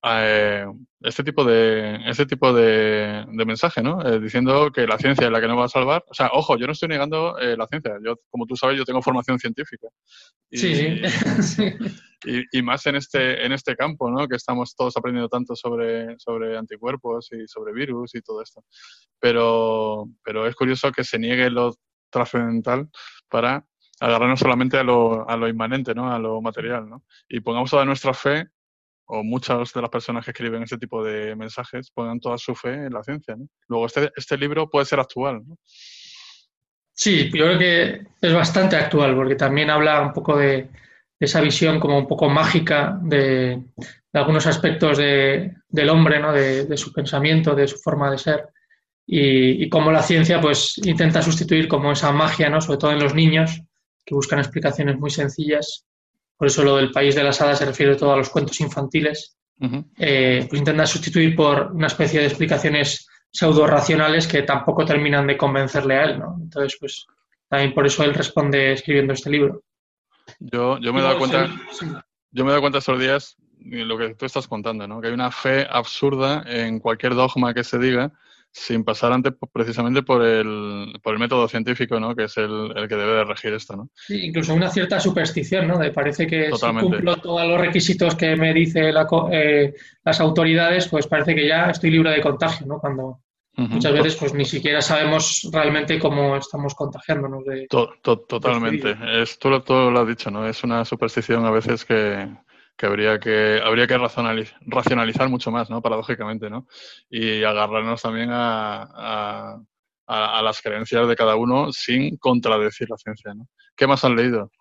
eh, este tipo de este tipo de, mensaje, ¿no? Eh, diciendo que la ciencia es la que nos va a salvar. O sea, ojo, yo no estoy negando eh, la ciencia. Yo, como tú sabes, yo tengo formación científica. Y, sí, sí. Y, más en este en este campo, ¿no? Que estamos todos aprendiendo tanto sobre sobre anticuerpos y sobre virus y todo esto. Pero pero es curioso que se niegue lo trascendental para agarrarnos solamente a lo, a lo inmanente, ¿no? A lo material, ¿no? Y pongamos toda nuestra fe o muchas de las personas que escriben este tipo de mensajes pongan toda su fe en la ciencia. Luego, este, este libro puede ser actual. Sí, yo creo que es bastante actual, porque también habla un poco de, esa visión como un poco mágica de, algunos aspectos del hombre, ¿no? de, su pensamiento, de su forma de ser. Y, y, cómo la ciencia pues intenta sustituir como esa magia, ¿no? sobre todo en los niños, que buscan explicaciones muy sencillas por eso lo del país de las hadas se refiere todo a los cuentos infantiles, eh, pues intenta sustituir por una especie de explicaciones pseudo racionales que tampoco terminan de convencerle a él, ¿no? Entonces, pues también por eso él responde escribiendo este libro. Yo, yo me he dado cuenta, yo me he dado cuenta estos días de lo que tú estás contando, ¿no? Que hay una fe absurda en cualquier dogma que se diga sin pasar antes precisamente por el, por el método científico, ¿no? Que es el, el, que debe de regir esto, ¿no? Sí, incluso una cierta superstición, ¿no? De parece que si cumplo todos los requisitos que me dice la, eh, las autoridades, pues parece que ya estoy libre de contagio, ¿no? Cuando muchas veces pues ni siquiera sabemos realmente cómo estamos contagiándonos de... totalmente. Es, tú, lo, tú lo has dicho, ¿no? Es una superstición a veces que, que habría que, habría que racionalizar mucho más, ¿no? Paradójicamente, ¿no? Y agarrarnos también a, a, las creencias de cada uno sin contradecir la ciencia, ¿no? ¿Qué más han leído?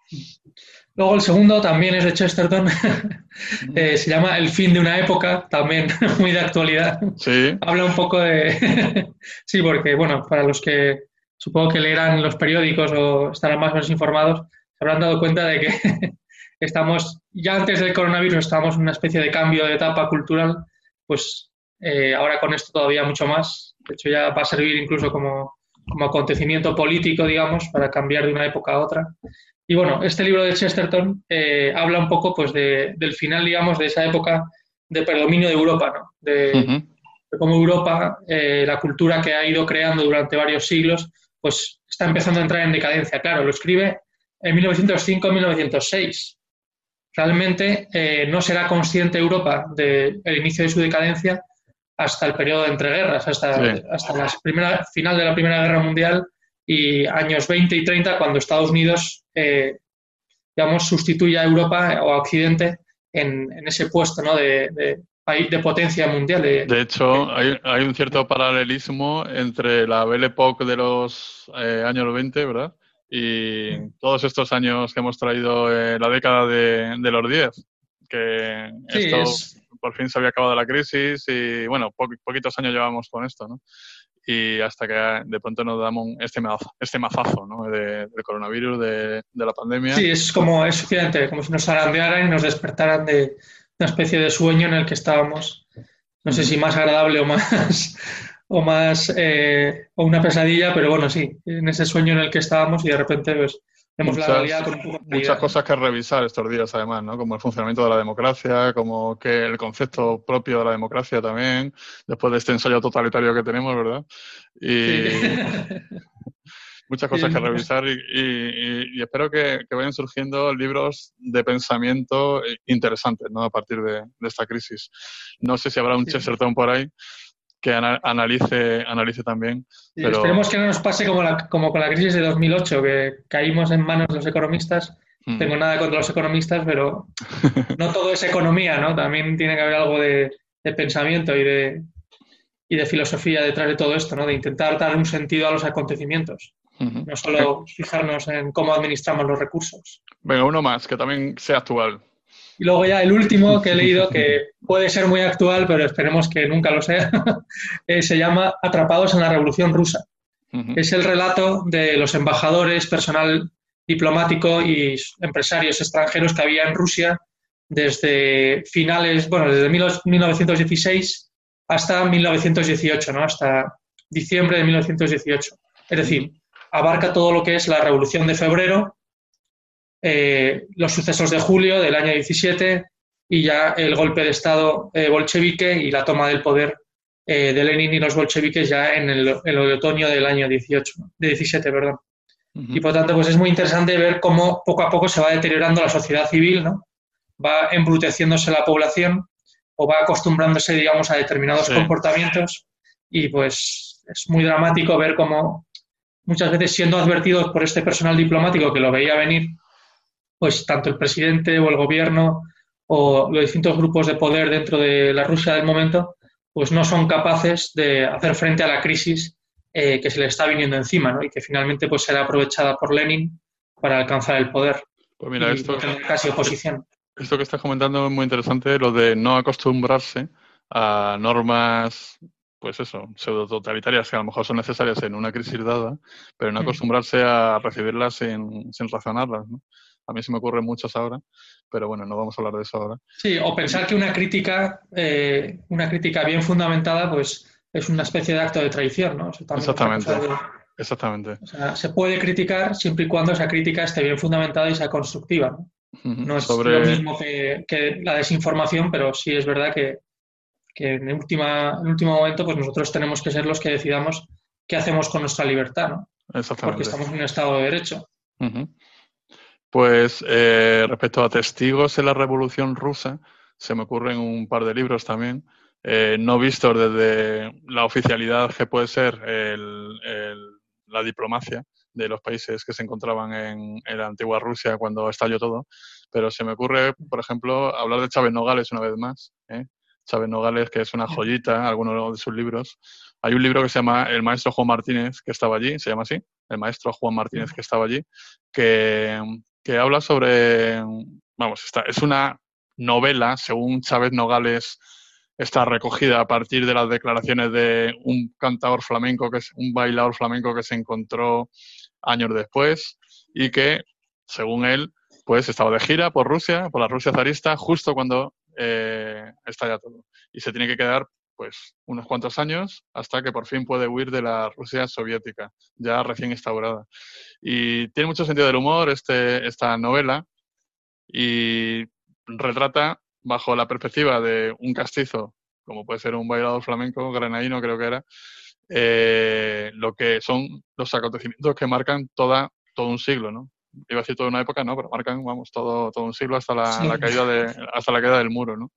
Luego el segundo también es de Chesterton, eh, se llama El fin de una época, también muy de actualidad. Sí. Habla un poco de... sí, porque, bueno, para los que supongo que leerán los periódicos o estarán más o menos informados, se habrán dado cuenta de que estamos, ya antes del coronavirus estábamos en una especie de cambio de etapa cultural, pues eh, ahora con esto todavía mucho más. De hecho, ya va a servir incluso como, como acontecimiento político, digamos, para cambiar de una época a otra. Y bueno, este libro de Chesterton eh, habla un poco pues, de, del final, digamos, de esa época de predominio de Europa, ¿no? De, cómo Europa, eh, la cultura que ha ido creando durante varios siglos, pues está empezando a entrar en decadencia. Claro, lo escribe en 1905-1906 realmente eh, no será consciente Europa del inicio de su decadencia hasta el periodo de entreguerras, hasta, hasta la primera, final de la Primera Guerra Mundial y años 20 y 30, cuando Estados Unidos, eh, digamos, sustituye a Europa o a Occidente en, ese puesto ¿no? de, de, potencia mundial. De, hecho, hay, hay, un cierto paralelismo entre la Belle Époque de los eh, años 20, ¿verdad? Y todos estos años que hemos traído eh, la década de, los 10, que esto por fin se había acabado la crisis y bueno, poquitos años llevamos con esto, ¿no? Y hasta que de pronto nos damos este, mazazo, este mazazo ¿no? de, del coronavirus, de, la pandemia. Sí, es como, es suficiente, como si nos arandearan y nos despertaran de una especie de sueño en el que estábamos, no sé si más agradable o más o más eh, o una pesadilla, pero bueno, sí, en ese sueño en el que estábamos y de repente pues, vemos la realidad con un Muchas cosas que revisar estos días, además, ¿no? Como el funcionamiento de la democracia, como que el concepto propio de la democracia también, después de este ensayo totalitario que tenemos, ¿verdad? Y muchas cosas que revisar y, espero que, vayan surgiendo libros de pensamiento interesantes ¿no? a partir de, esta crisis. No sé si habrá un Chesterton por ahí que analice, analice también. Pero... Esperemos que no nos pase como, como con la crisis de 2008, que caímos en manos de los economistas. No mm. tengo nada contra los economistas, pero no todo es economía, ¿no? También tiene que haber algo de, pensamiento y de, y de filosofía detrás de todo esto, ¿no? De intentar dar un sentido a los acontecimientos. No solo fijarnos en cómo administramos los recursos. Venga, uno más, que también sea actual. Y luego ya el último que he leído, que puede ser muy actual, pero esperemos que nunca lo sea, eh, se llama Atrapados en la Revolución Rusa. Es el relato de los embajadores, personal diplomático y empresarios extranjeros que había en Rusia desde finales, bueno, desde 1916 hasta 1918, ¿no? Hasta diciembre de 1918. Es decir, abarca todo lo que es la Revolución de Febrero, eh, los sucesos de julio del año 17 y ya el golpe de Estado eh, bolchevique y la toma del poder eh, de Lenin y los bolcheviques ya en el, otoño del año 18, de 17. Perdón. Y por tanto, pues es muy interesante ver cómo poco a poco se va deteriorando la sociedad civil, ¿no? va embruteciéndose la población o va acostumbrándose, digamos, a determinados comportamientos y pues es muy dramático ver cómo muchas veces siendo advertidos por este personal diplomático que lo veía venir, pues tanto el presidente o el gobierno o los distintos grupos de poder dentro de la Rusia del momento, pues no son capaces de hacer frente a la crisis eh, que se le está viniendo encima, ¿no? Y que finalmente pues será aprovechada por Lenin para alcanzar el poder. Pues mira, esto casi oposición. Esto que estás comentando es muy interesante, lo de no acostumbrarse a normas, pues eso, pseudo totalitarias que a lo mejor son necesarias en una crisis dada, pero no mm. acostumbrarse a recibirlas sin, sin razonarlas, ¿no? A mí se me ocurren muchas ahora, pero bueno, no vamos a hablar de eso ahora. Sí, o pensar que una crítica, eh, una crítica bien fundamentada, pues es una especie de acto de traición, ¿no? Exactamente. Exactamente. O sea, se puede criticar siempre y cuando esa crítica esté bien fundamentada y sea constructiva, ¿no? No es lo mismo que, la desinformación, pero sí es verdad que, en, el última, en último momento pues nosotros tenemos que ser los que decidamos qué hacemos con nuestra libertad, ¿no? Exactamente. Porque estamos en un Estado de Derecho. Pues eh, respecto a testigos en la Revolución Rusa, se me ocurren un par de libros también, eh, no vistos desde la oficialidad que puede ser la diplomacia de los países que se encontraban en, la antigua Rusia cuando estalló todo, pero se me ocurre, por ejemplo, hablar de Chávez Nogales una vez más. ¿eh? Chávez Nogales, que es una joyita, algunos de sus libros. Hay un libro que se llama El maestro Juan Martínez, que estaba allí, se llama así, El maestro Juan Martínez, que estaba allí, que, que habla sobre, vamos, es una novela, según Chávez Nogales está recogida a partir de las declaraciones de un cantador flamenco, que es un bailador flamenco que se encontró años después y que, según él, pues estaba de gira por Rusia, por la Rusia zarista, justo cuando eh, estalla todo. Y se tiene que quedar pues unos cuantos años hasta que por fin puede huir de la Rusia soviética, ya recién instaurada. Y tiene mucho sentido del humor este, esta novela y retrata bajo la perspectiva de un castizo, como puede ser un bailador flamenco, granadino creo que era, eh, lo que son los acontecimientos que marcan toda, todo un siglo, ¿no? Iba a decir toda una época, no, pero marcan, vamos, todo, todo un siglo hasta la, caída de, hasta la caída del muro, ¿no?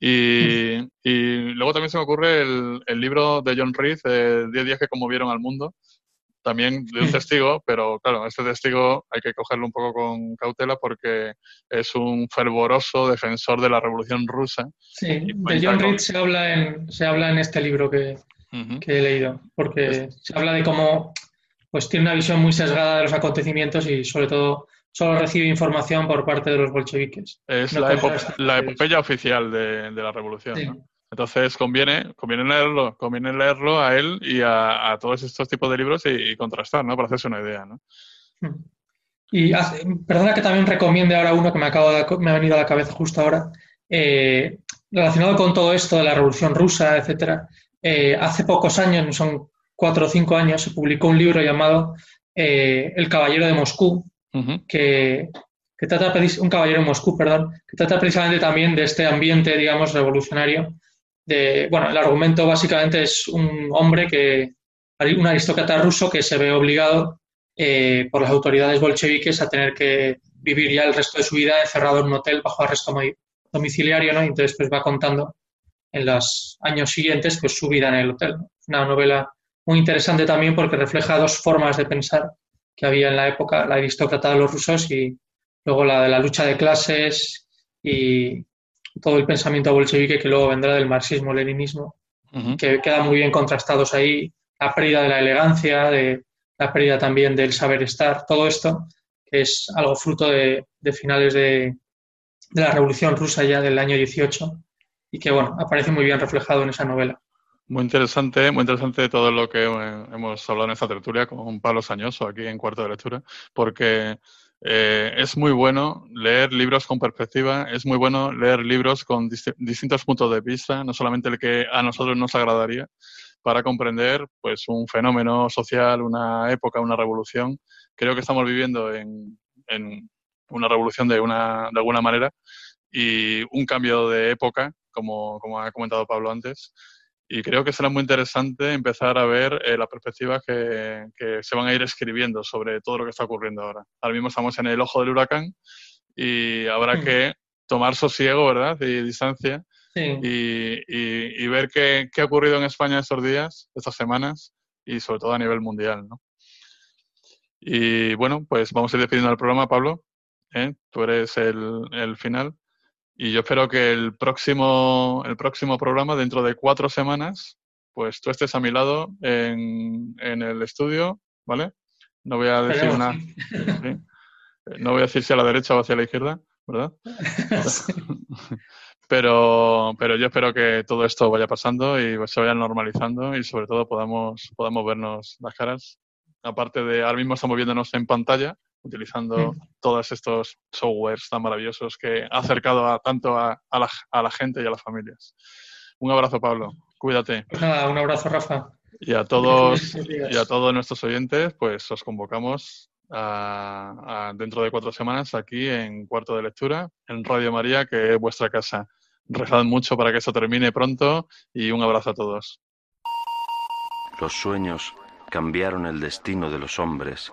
Y, y, luego también se me ocurre el, el libro de John Reed, 10 días que conmovieron al mundo, también de un testigo, pero claro, este testigo hay que cogerlo un poco con cautela porque es un fervoroso defensor de la Revolución Rusa. Sí, de John Reed se habla en, se habla en este libro que, que he leído, porque se habla de cómo pues tiene una visión muy sesgada de los acontecimientos y sobre todo solo recibe información por parte de los bolcheviques. Es la, la, epopeya oficial de, de la revolución. Entonces conviene, conviene leerlo, conviene leerlo a él y a, todos estos tipos de libros y, contrastar, ¿no? Para hacerse una idea, ¿no? Hmm. Y perdona que también recomiende ahora uno que me acabo me ha venido a la cabeza justo ahora, eh, relacionado con todo esto de la Revolución Rusa, etcétera. Eh, hace pocos años, son cuatro o cinco años, se publicó un libro llamado eh, El Caballero de Moscú, que, trata un caballero de Moscú, perdón, que trata precisamente también de este ambiente, digamos, revolucionario. De, bueno, el argumento básicamente es un hombre que, un aristócrata ruso que se ve obligado eh, por las autoridades bolcheviques a tener que vivir ya el resto de su vida encerrado en un hotel bajo arresto domiciliario, ¿no? entonces pues va contando en los años siguientes pues su vida en el hotel. Una novela muy interesante también porque refleja dos formas de pensar que había en la época, la aristócrata de los rusos y luego la de la lucha de clases y todo el pensamiento bolchevique que luego vendrá del marxismo-leninismo, que quedan muy bien contrastados ahí, la pérdida de la elegancia, de, la pérdida también del saber estar, todo esto, que es algo fruto de, finales de, de, la Revolución Rusa ya del año 18 y que, bueno, aparece muy bien reflejado en esa novela. Muy interesante, muy interesante todo lo que eh, hemos hablado en esta tertulia con Pablo Sañoso aquí en Cuarto de Lectura, porque eh, es muy bueno leer libros con perspectiva, es muy bueno leer libros con distintos puntos de vista, no solamente el que a nosotros nos agradaría, para comprender pues un fenómeno social, una época, una revolución. Creo que estamos viviendo en, en una revolución de, una, de alguna manera y un cambio de época, como, como ha comentado Pablo antes. Y creo que será muy interesante empezar a ver eh, las perspectivas que, que, se van a ir escribiendo sobre todo lo que está ocurriendo ahora. Ahora mismo estamos en el ojo del huracán y habrá mm. que tomar sosiego, ¿verdad? Y distancia y, y, ver qué, qué, ha ocurrido en España estos días, estas semanas y sobre todo a nivel mundial, ¿no? Y bueno, pues vamos a ir despidiendo el programa, Pablo. ¿eh? Tú eres el, el final. Y yo espero que el próximo, el próximo programa, dentro de cuatro semanas, pues tú estés a mi lado en, en el estudio, ¿vale? No voy a decir una. No voy a decir si a la derecha o hacia la izquierda, ¿verdad? pero, pero yo espero que todo esto vaya pasando y se vaya normalizando y sobre todo podamos, podamos vernos las caras. Aparte de ahora mismo estamos viéndonos en pantalla, utilizando todos estos softwares tan maravillosos que ha acercado a, tanto a, a, la, a, la, gente y a las familias. Un abrazo, Pablo. Cuídate. Pues nada, un abrazo, Rafa. Y a todos, y a todos nuestros oyentes, pues os convocamos a, dentro de cuatro semanas aquí en Cuarto de Lectura, en Radio María, que es vuestra casa. Rezad mucho para que eso termine pronto y un abrazo a todos. Los sueños cambiaron el destino de los hombres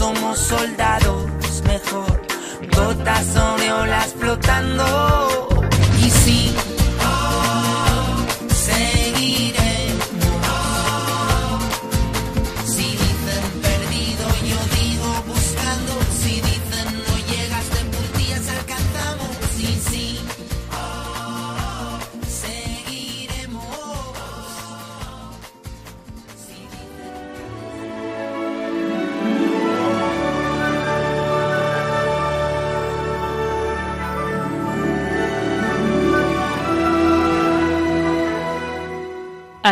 somos soldados,